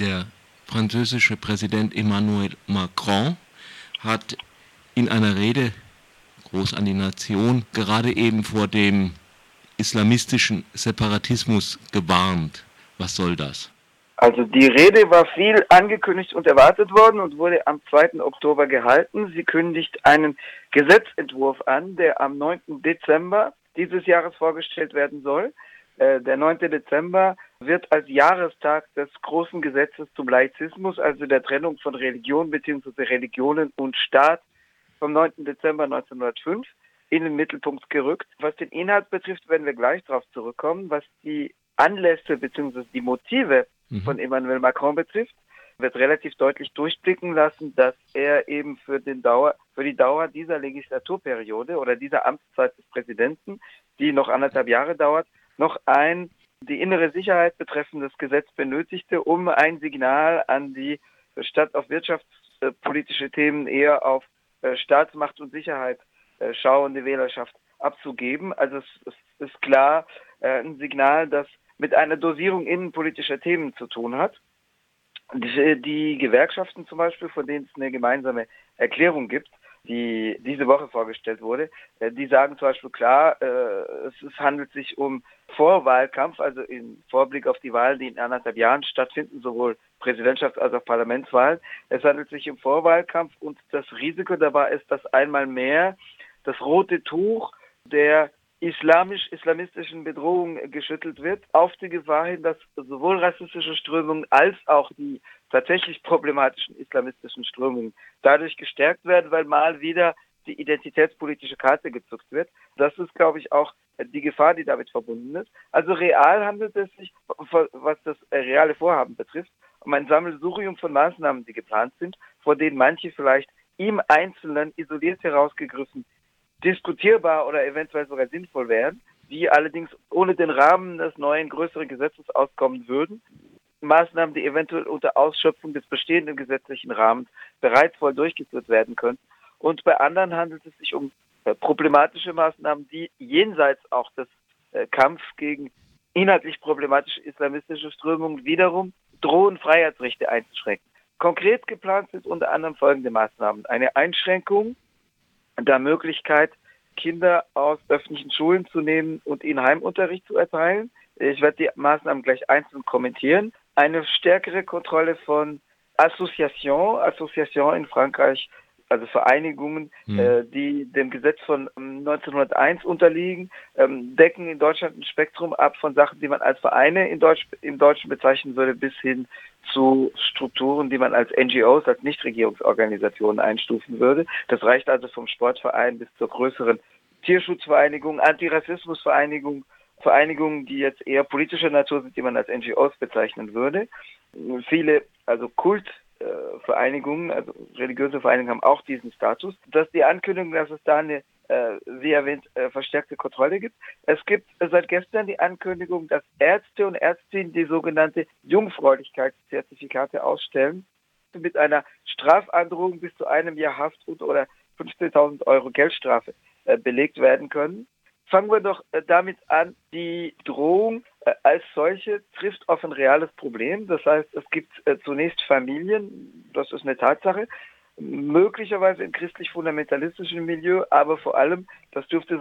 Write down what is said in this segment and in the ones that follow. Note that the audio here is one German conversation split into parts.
Der französische Präsident Emmanuel Macron hat in einer Rede groß an die Nation gerade eben vor dem islamistischen Separatismus gewarnt. Was soll das? Also die Rede war viel angekündigt und erwartet worden und wurde am 2. Oktober gehalten. Sie kündigt einen Gesetzentwurf an, der am 9. Dezember dieses Jahres vorgestellt werden soll. Äh, der 9. Dezember wird als Jahrestag des großen Gesetzes zum Laizismus, also der Trennung von Religion bzw. Religionen und Staat vom 9. Dezember 1905 in den Mittelpunkt gerückt. Was den Inhalt betrifft, werden wir gleich darauf zurückkommen. Was die Anlässe bzw. die Motive mhm. von Emmanuel Macron betrifft, wird relativ deutlich durchblicken lassen, dass er eben für, den Dauer, für die Dauer dieser Legislaturperiode oder dieser Amtszeit des Präsidenten, die noch anderthalb Jahre dauert, noch ein die innere Sicherheit betreffendes Gesetz benötigte, um ein Signal an die statt auf wirtschaftspolitische Themen eher auf äh, Staatsmacht und Sicherheit äh, schauende Wählerschaft abzugeben. Also es, ist klar äh, ein Signal, das mit einer Dosierung innenpolitischer Themen zu tun hat. Die Gewerkschaften zum Beispiel, von denen es eine gemeinsame Erklärung gibt, die diese Woche vorgestellt wurde, äh, die sagen zum Beispiel klar, äh, es, es handelt sich um Vorwahlkampf, also in Vorblick auf die Wahlen, die in anderthalb Jahren stattfinden, sowohl Präsidentschafts- als auch Parlamentswahlen. Es handelt sich um Vorwahlkampf und das Risiko dabei ist, dass einmal mehr das rote Tuch der islamisch-islamistischen Bedrohung geschüttelt wird, auf die Gefahr hin, dass sowohl rassistische Strömungen als auch die tatsächlich problematischen islamistischen Strömungen dadurch gestärkt werden, weil mal wieder die identitätspolitische Karte gezuckt wird. Das ist, glaube ich, auch die Gefahr, die damit verbunden ist. Also real handelt es sich, was das reale Vorhaben betrifft, um ein Sammelsurium von Maßnahmen, die geplant sind, vor denen manche vielleicht im Einzelnen isoliert herausgegriffen diskutierbar oder eventuell sogar sinnvoll wären, die allerdings ohne den Rahmen des neuen größeren Gesetzes auskommen würden. Maßnahmen, die eventuell unter Ausschöpfung des bestehenden gesetzlichen Rahmens bereits voll durchgeführt werden könnten. Und bei anderen handelt es sich um äh, problematische Maßnahmen, die jenseits auch des äh, Kampf gegen inhaltlich problematische islamistische Strömungen wiederum drohen, Freiheitsrechte einzuschränken. Konkret geplant sind unter anderem folgende Maßnahmen. Eine Einschränkung der Möglichkeit, Kinder aus öffentlichen Schulen zu nehmen und ihnen Heimunterricht zu erteilen. Ich werde die Maßnahmen gleich einzeln kommentieren. Eine stärkere Kontrolle von Association, Association in Frankreich also Vereinigungen, mhm. äh, die dem Gesetz von 1901 ähm, unterliegen, ähm, decken in Deutschland ein Spektrum ab von Sachen, die man als Vereine in Deutsch, im Deutschen bezeichnen würde, bis hin zu Strukturen, die man als NGOs, als Nichtregierungsorganisationen einstufen würde. Das reicht also vom Sportverein bis zur größeren Tierschutzvereinigung, Antirassismusvereinigung, Vereinigungen, die jetzt eher politischer Natur sind, die man als NGOs bezeichnen würde. Viele, also Kult, Vereinigungen, also religiöse Vereinigungen haben auch diesen Status, dass die Ankündigung, dass es da eine, äh, wie erwähnt, äh, verstärkte Kontrolle gibt. Es gibt seit gestern die Ankündigung, dass Ärzte und Ärztinnen die sogenannte Jungfräulichkeitszertifikate ausstellen, mit einer Strafandrohung bis zu einem Jahr Haft und oder 15.000 Euro Geldstrafe äh, belegt werden können. Fangen wir doch äh, damit an, die Drohung äh, als solche trifft auf ein reales Problem. Das heißt, es gibt äh, zunächst Familien, das ist eine Tatsache, möglicherweise im christlich-fundamentalistischen Milieu, aber vor allem, das dürfte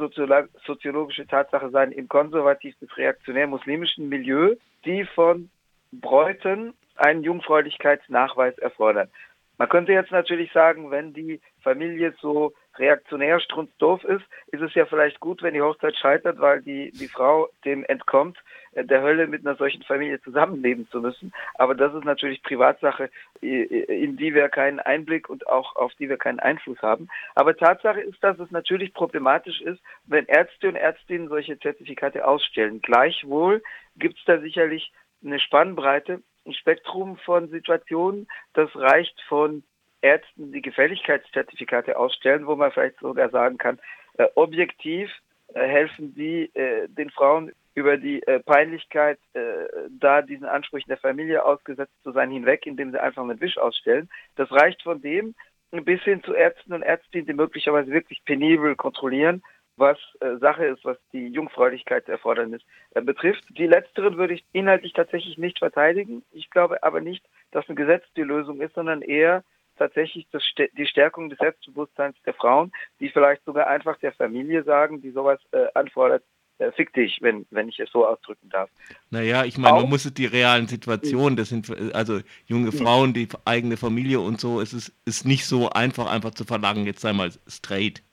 soziologische Tatsache sein, im konservativ bis reaktionär-muslimischen Milieu, die von Bräuten einen Jungfräulichkeitsnachweis erfordern. Man könnte jetzt natürlich sagen, wenn die Familie so reaktionär strunzdoof ist, ist es ja vielleicht gut, wenn die Hochzeit scheitert, weil die, die Frau dem entkommt, äh, der Hölle mit einer solchen Familie zusammenleben zu müssen. Aber das ist natürlich Privatsache, in die wir keinen Einblick und auch auf die wir keinen Einfluss haben. Aber Tatsache ist, dass es natürlich problematisch ist, wenn Ärzte und Ärztinnen solche Zertifikate ausstellen. Gleichwohl gibt es da sicherlich eine Spannbreite, ein Spektrum von Situationen, das reicht von Ärzten, die Gefälligkeitszertifikate ausstellen, wo man vielleicht sogar sagen kann, äh, objektiv äh, helfen sie äh, den Frauen über die äh, Peinlichkeit, äh, da diesen Ansprüchen der Familie ausgesetzt zu sein, hinweg, indem sie einfach einen Wisch ausstellen. Das reicht von dem bis hin zu Ärzten und Ärztinnen, die möglicherweise wirklich penibel kontrollieren, was äh, Sache ist, was die Jungfräulichkeitserfordernis betrifft. Die letzteren würde ich inhaltlich tatsächlich nicht verteidigen. Ich glaube aber nicht, dass ein Gesetz die Lösung ist, sondern eher tatsächlich das, die Stärkung des Selbstbewusstseins der Frauen, die vielleicht sogar einfach der Familie sagen, die sowas äh, anfordert, äh, fick dich, wenn, wenn ich es so ausdrücken darf. Naja, ich meine, man muss die realen Situationen, das sind also junge Frauen, die eigene Familie und so, es ist, ist nicht so einfach, einfach zu verlangen, jetzt sei mal straight.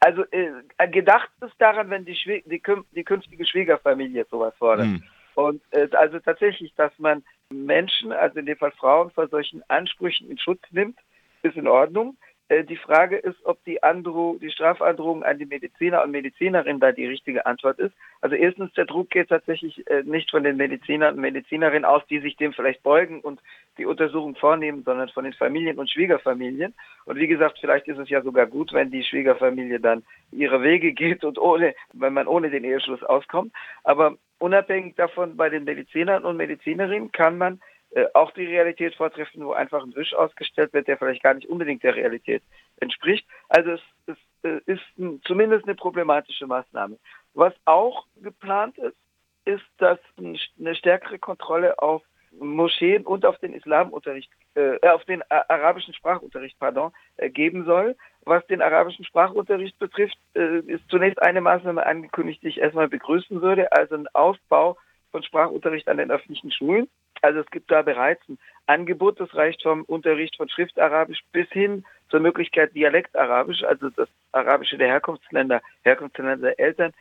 Also äh, gedacht ist daran, wenn die, die, die, künftige Schwiegerfamilie sowas fordert. Hm. Und äh, also tatsächlich, dass man Menschen, also in dem Fall Frauen, vor solchen Ansprüchen in Schutz nimmt, ist in Ordnung. Äh, die Frage ist, ob die, Andro die Strafandrohung an die Mediziner und Medizinerinnen da die richtige Antwort ist. Also erstens, der Druck geht tatsächlich äh, nicht von den Medizinern und Medizinerinnen aus, die sich dem vielleicht beugen und die Untersuchung vornehmen, sondern von den Familien und Schwiegerfamilien. Und wie gesagt, vielleicht ist es ja sogar gut, wenn die Schwiegerfamilie dann ihre Wege geht und ohne, wenn man ohne den Eheschluss auskommt. Aber unabhängig davon, bei den Medizinern und Medizinerinnen kann man äh, auch die Realität vortreffen, wo einfach ein Wisch ausgestellt wird, der vielleicht gar nicht unbedingt der Realität entspricht. Also es, es äh, ist ein, zumindest eine problematische Maßnahme. Was auch geplant ist, ist, dass eine stärkere Kontrolle auf Moscheen und auf den Islamunterricht, äh, auf den arabischen Sprachunterricht, pardon, äh, geben soll. Was den arabischen Sprachunterricht betrifft, äh, ist zunächst eine Maßnahme angekündigt, die ich erstmal begrüßen würde, also ein Aufbau von Sprachunterricht an den öffentlichen Schulen. Also es gibt da bereits ein Angebot, das reicht vom Unterricht von Schriftarabisch bis hin zur Möglichkeit Dialektarabisch, also das Arabische der Herkunftsländer, Herkunftsländer der Eltern,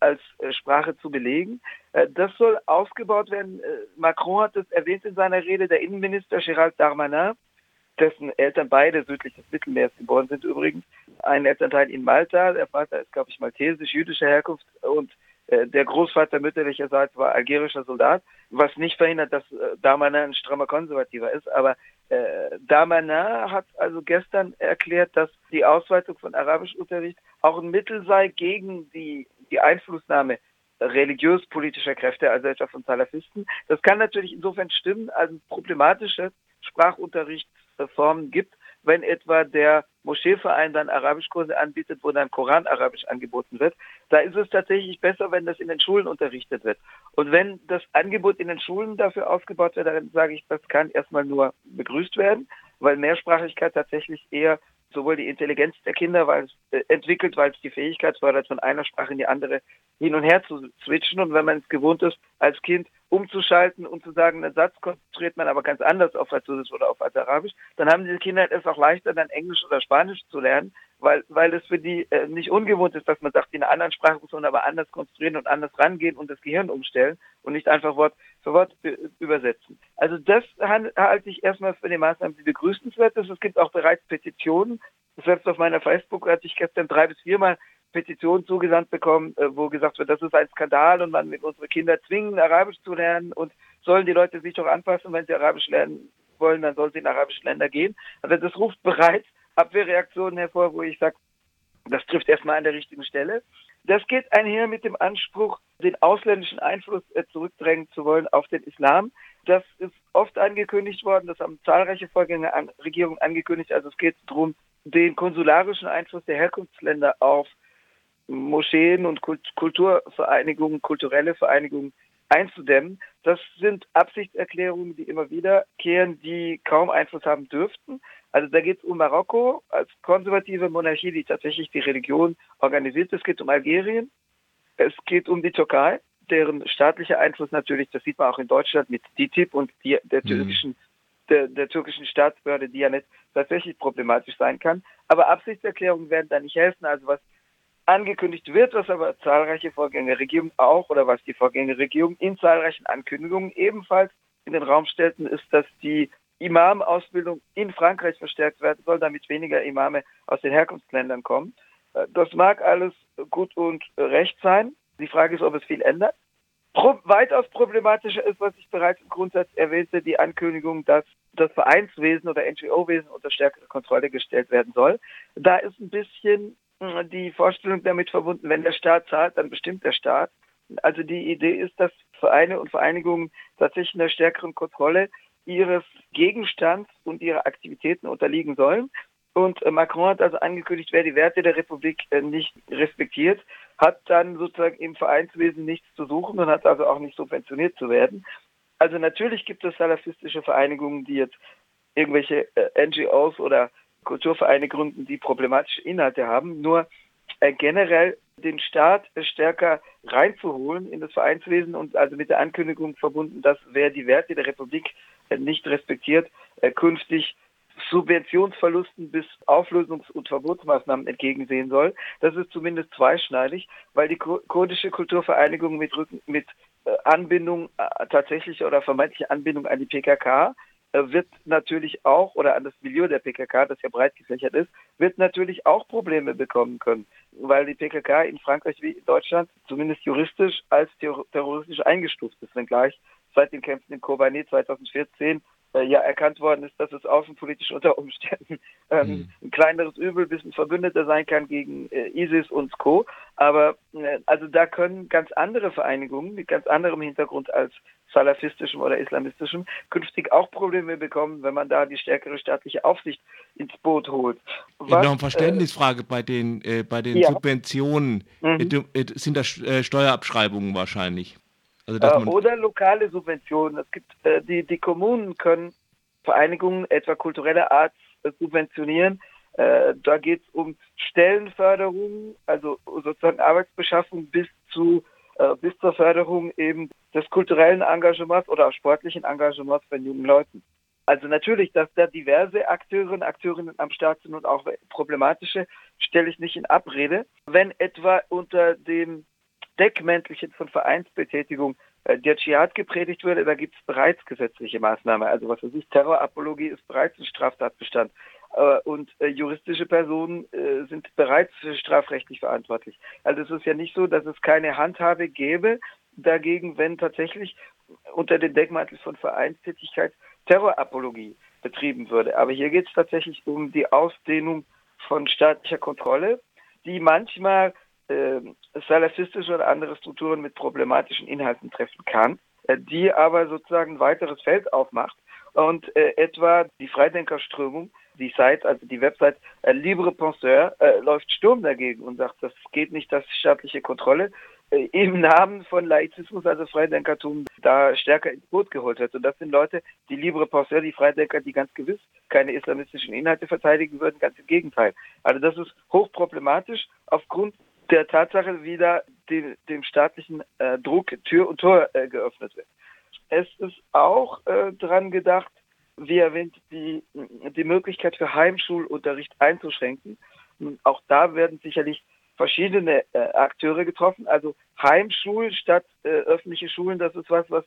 als äh, Sprache zu belegen. Äh, das soll ausgebaut werden. Äh, Macron hat es erwähnt in seiner Rede, der Innenminister Gérald Darmanin, dessen Eltern beide südlich des Mittelmeers geboren sind übrigens. Ein Elternteil in Malta, der Vater ist, glaube ich, maltesisch-jüdischer Herkunft und der Großvater mütterlicherseits war algerischer Soldat, was nicht verhindert, dass äh, Damanin ein strammer Konservativer ist. Aber äh, Damanin hat also gestern erklärt, dass die Ausweitung von Arabischunterricht auch ein Mittel sei gegen die, die Einflussnahme religiös-politischer Kräfte, also etwa von Salafisten. Das kann natürlich insofern stimmen, als problematische Sprachunterrichtsformen gibt, wenn etwa der Moscheeverein dann Arabischkurse anbietet, wo dann Koran Arabisch angeboten wird. Da ist es tatsächlich besser, wenn das in den Schulen unterrichtet wird. Und wenn das Angebot in den Schulen dafür ausgebaut wird, dann sage ich, das kann erstmal nur begrüßt werden, weil Mehrsprachigkeit tatsächlich eher sowohl die Intelligenz der Kinder weil es, äh, entwickelt, weil es die Fähigkeit fördert, von einer Sprache in die andere hin und her zu switchen. Und wenn man es gewohnt ist, als Kind umzuschalten und zu sagen, einen Satz konzentriert man aber ganz anders auf Französisch oder auf Arabisch, dann haben diese Kinder es auch leichter, dann Englisch oder Spanisch zu lernen, weil, weil es für die äh, nicht ungewohnt ist, dass man sagt, in einer anderen Sprache muss man aber anders konstruieren und anders rangehen und das Gehirn umstellen und nicht einfach Wort für Wort übersetzen. Also das halte ich erstmal für die Maßnahmen, die begrüßenswert ist. Es gibt auch bereits Petitionen. Selbst auf meiner Facebook hatte ich gestern drei bis viermal Petitionen zugesandt bekommen, äh, wo gesagt wird, das ist ein Skandal und man will unsere Kinder zwingen, Arabisch zu lernen und sollen die Leute sich doch anpassen, wenn sie Arabisch lernen wollen, dann sollen sie in arabische Länder gehen. Also das ruft bereits Abwehrreaktionen hervor, wo ich sage, das trifft erstmal an der richtigen Stelle. Das geht einher mit dem Anspruch, den ausländischen Einfluss äh, zurückdrängen zu wollen auf den Islam. Das ist oft angekündigt worden, das haben zahlreiche Vorgängerregierungen angekündigt. Also es geht darum, den konsularischen Einfluss der Herkunftsländer auf Moscheen und Kulturvereinigungen, kulturelle Vereinigungen einzudämmen. Das sind Absichtserklärungen, die immer wiederkehren, die kaum Einfluss haben dürften. Also da geht es um Marokko als konservative Monarchie, die tatsächlich die Religion organisiert. Es geht um Algerien. Es geht um die Türkei, deren staatlicher Einfluss natürlich, das sieht man auch in Deutschland mit DITIB und die, der mhm. türkischen der, der türkischen Staatsbehörde Dianet tatsächlich problematisch sein kann. Aber Absichtserklärungen werden da nicht helfen. Also was angekündigt wird, was aber zahlreiche Vorgängerregierungen auch oder was die Vorgängerregierung in zahlreichen Ankündigungen ebenfalls in den Raum stellten, ist, dass die Imam-Ausbildung in Frankreich verstärkt werden soll, damit weniger Imame aus den Herkunftsländern kommen. Äh, das mag alles gut und recht sein. Die Frage ist, ob es viel ändert. Pro weitaus problematischer ist, was ich bereits im Grundsatz erwähnte, die Ankündigung, dass das Vereinswesen oder NGO-Wesen unter stärkere Kontrolle gestellt werden soll. Da ist ein bisschen die Vorstellung damit verbunden, wenn der Staat zahlt, dann bestimmt der Staat. Also die Idee ist, dass Vereine und Vereinigungen tatsächlich einer stärkeren Kontrolle ihres Gegenstands und ihrer Aktivitäten unterliegen sollen. Und äh, Macron hat also angekündigt, wer die Werte der Republik äh, nicht respektiert, hat dann sozusagen im Vereinswesen nichts zu suchen und hat also auch nicht subventioniert zu werden. Also natürlich gibt es salafistische Vereinigungen, die jetzt irgendwelche äh, NGOs oder Kulturvereine gründen, die problematische Inhalte haben. Nur äh, generell den Staat stärker reinzuholen in das Vereinswesen und also mit der Ankündigung verbunden, dass wer die Werte der Republik äh, nicht respektiert, äh, künftig Subventionsverlusten bis Auflösungs- und Verbotsmaßnahmen entgegensehen soll. Das ist zumindest zweischneidig, weil die kurdische Kulturvereinigung mit, Rücken, mit äh, Anbindung, tatsächliche oder vermeintliche Anbindung an die PKK wird natürlich auch, oder an das Milieu der PKK, das ja breit gefächert ist, wird natürlich auch Probleme bekommen können, weil die PKK in Frankreich wie in Deutschland zumindest juristisch als terroristisch eingestuft ist, wenngleich seit den Kämpfen in Kobani 2014 äh, ja erkannt worden ist, dass es außenpolitisch unter Umständen ähm, mhm. ein kleineres Übel bis ein Verbündeter sein kann gegen äh, ISIS und Co. Aber äh, also da können ganz andere Vereinigungen mit ganz anderem Hintergrund als salafistischem oder islamistischem künftig auch Probleme bekommen, wenn man da die stärkere staatliche Aufsicht ins Boot holt. Was, noch eine äh, Verständnisfrage äh, bei den, äh, bei den ja. Subventionen. Mhm. Sind das Steuerabschreibungen wahrscheinlich? Also, äh, oder lokale Subventionen. Es gibt äh, die, die Kommunen können Vereinigungen etwa kultureller Art äh, subventionieren. Äh, da geht es um Stellenförderung, also sozusagen Arbeitsbeschaffung bis zu äh, bis zur Förderung eben des kulturellen Engagements oder auch sportlichen Engagements von jungen Leuten. Also natürlich, dass da diverse Akteurinnen, Akteurinnen am Start sind und auch problematische, stelle ich nicht in Abrede. Wenn etwa unter dem Deckmäntelchen von Vereinsbetätigung äh, der Dschihad gepredigt würde, da gibt es bereits gesetzliche Maßnahmen. Also was weiß ich, Terrorapologie ist bereits ein Straftatbestand. Äh, und äh, juristische Personen sind bereits strafrechtlich verantwortlich. Also es ist ja nicht so, dass es keine Handhabe gäbe dagegen, wenn tatsächlich unter dem Deckmantel von Vereinstätigkeit Terrorapologie betrieben würde. Aber hier geht es tatsächlich um die Ausdehnung von staatlicher Kontrolle, die manchmal äh, salafistische oder andere Strukturen mit problematischen Inhalten treffen kann, äh, die aber sozusagen ein weiteres Feld aufmacht und äh, etwa die Freidenkerströmung, die Site, also die Website äh, Libre Penseur, äh, läuft Sturm dagegen und sagt, das geht nicht, das staatliche Kontrolle äh, im Namen von Laizismus, also Freidenkertum, da stärker ins Boot geholt wird. Und das sind Leute, die Libre Penseur, die Freidenker, die ganz gewiss keine islamistischen Inhalte verteidigen würden, ganz im Gegenteil. Also das ist hochproblematisch aufgrund der Tatsache wieder dem, dem staatlichen äh, Druck Tür und Tor äh, geöffnet wird. Es ist auch äh, daran gedacht, wie erwähnt, die, die Möglichkeit für Heimschulunterricht einzuschränken. Auch da werden sicherlich verschiedene äh, Akteure getroffen. Also Heimschulen statt äh, öffentliche Schulen, das ist was, was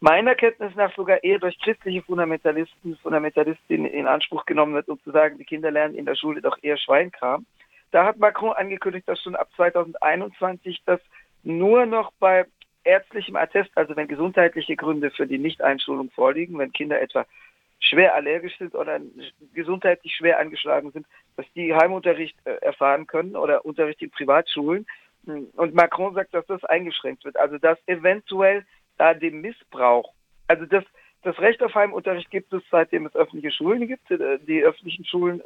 meiner Kenntnis nach sogar eher durch christliche Fundamentalisten, Fundamentalistinnen in Anspruch genommen wird, um zu sagen, die Kinder lernen in der Schule doch eher Schweinkram. Da hat Macron angekündigt, dass schon ab 2021 das nur noch bei ärztlichem Attest, also wenn gesundheitliche Gründe für die Nichteinschulung vorliegen, wenn Kinder etwa schwer allergisch sind oder gesundheitlich schwer angeschlagen sind, dass die Heimunterricht äh, erfahren können oder Unterricht in Privatschulen. Und Macron sagt, dass das eingeschränkt wird. Also dass eventuell da dem Missbrauch, also das, das Recht auf Heimunterricht gibt es, seitdem es öffentliche Schulen gibt. Äh, die öffentlichen Schulen äh,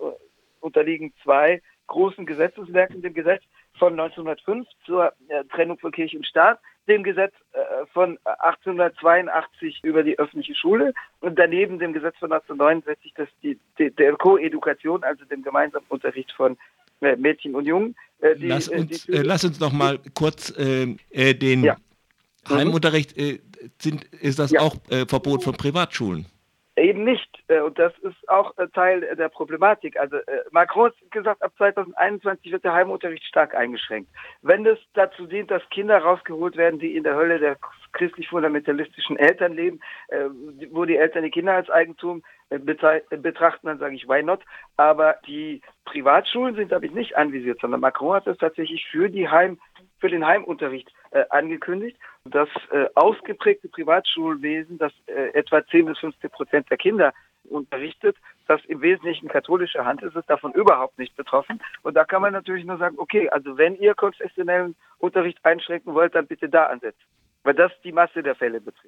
unterliegen zwei großen Gesetzeswerken, dem Gesetz von 1905 zur äh, Trennung von Kirche und Staat, dem Gesetz äh, von 1882 über die öffentliche Schule und daneben dem Gesetz von 1969, das die, die der Koedukation, also dem gemeinsamen Unterricht von äh, Mädchen und Jungen. Äh, die, lass, äh, uns, die, äh, lass uns noch mal kurz den ja. Heimunterricht, sind, ist das ja. auch Verbot von Privatschulen? Eben nicht. Äh, und das ist auch äh, Teil der Problematik. Also äh, Macron hat gesagt, ab 2021 wird der Heimunterricht stark eingeschränkt. Wenn es dazu dient, dass Kinder rausgeholt werden, die in der Hölle der christlich-fundamentalistischen Eltern leben, wo die Eltern die Kinder als Eigentum betrachten, dann sage ich, why not? Aber die Privatschulen sind damit nicht anvisiert, sondern Macron hat es tatsächlich für die Heim, für den Heimunterricht angekündigt. Das äh, ausgeprägte Privatschulwesen, das äh, etwa 10 bis 15 Prozent der Kinder unterrichtet, das im Wesentlichen katholischer Hand ist, ist davon überhaupt nicht betroffen. Und da kann man natürlich nur sagen, okay, also wenn ihr konfessionellen Unterricht einschränken wollt, dann bitte da ansetzen. Weil das die Masse der Fälle betrifft.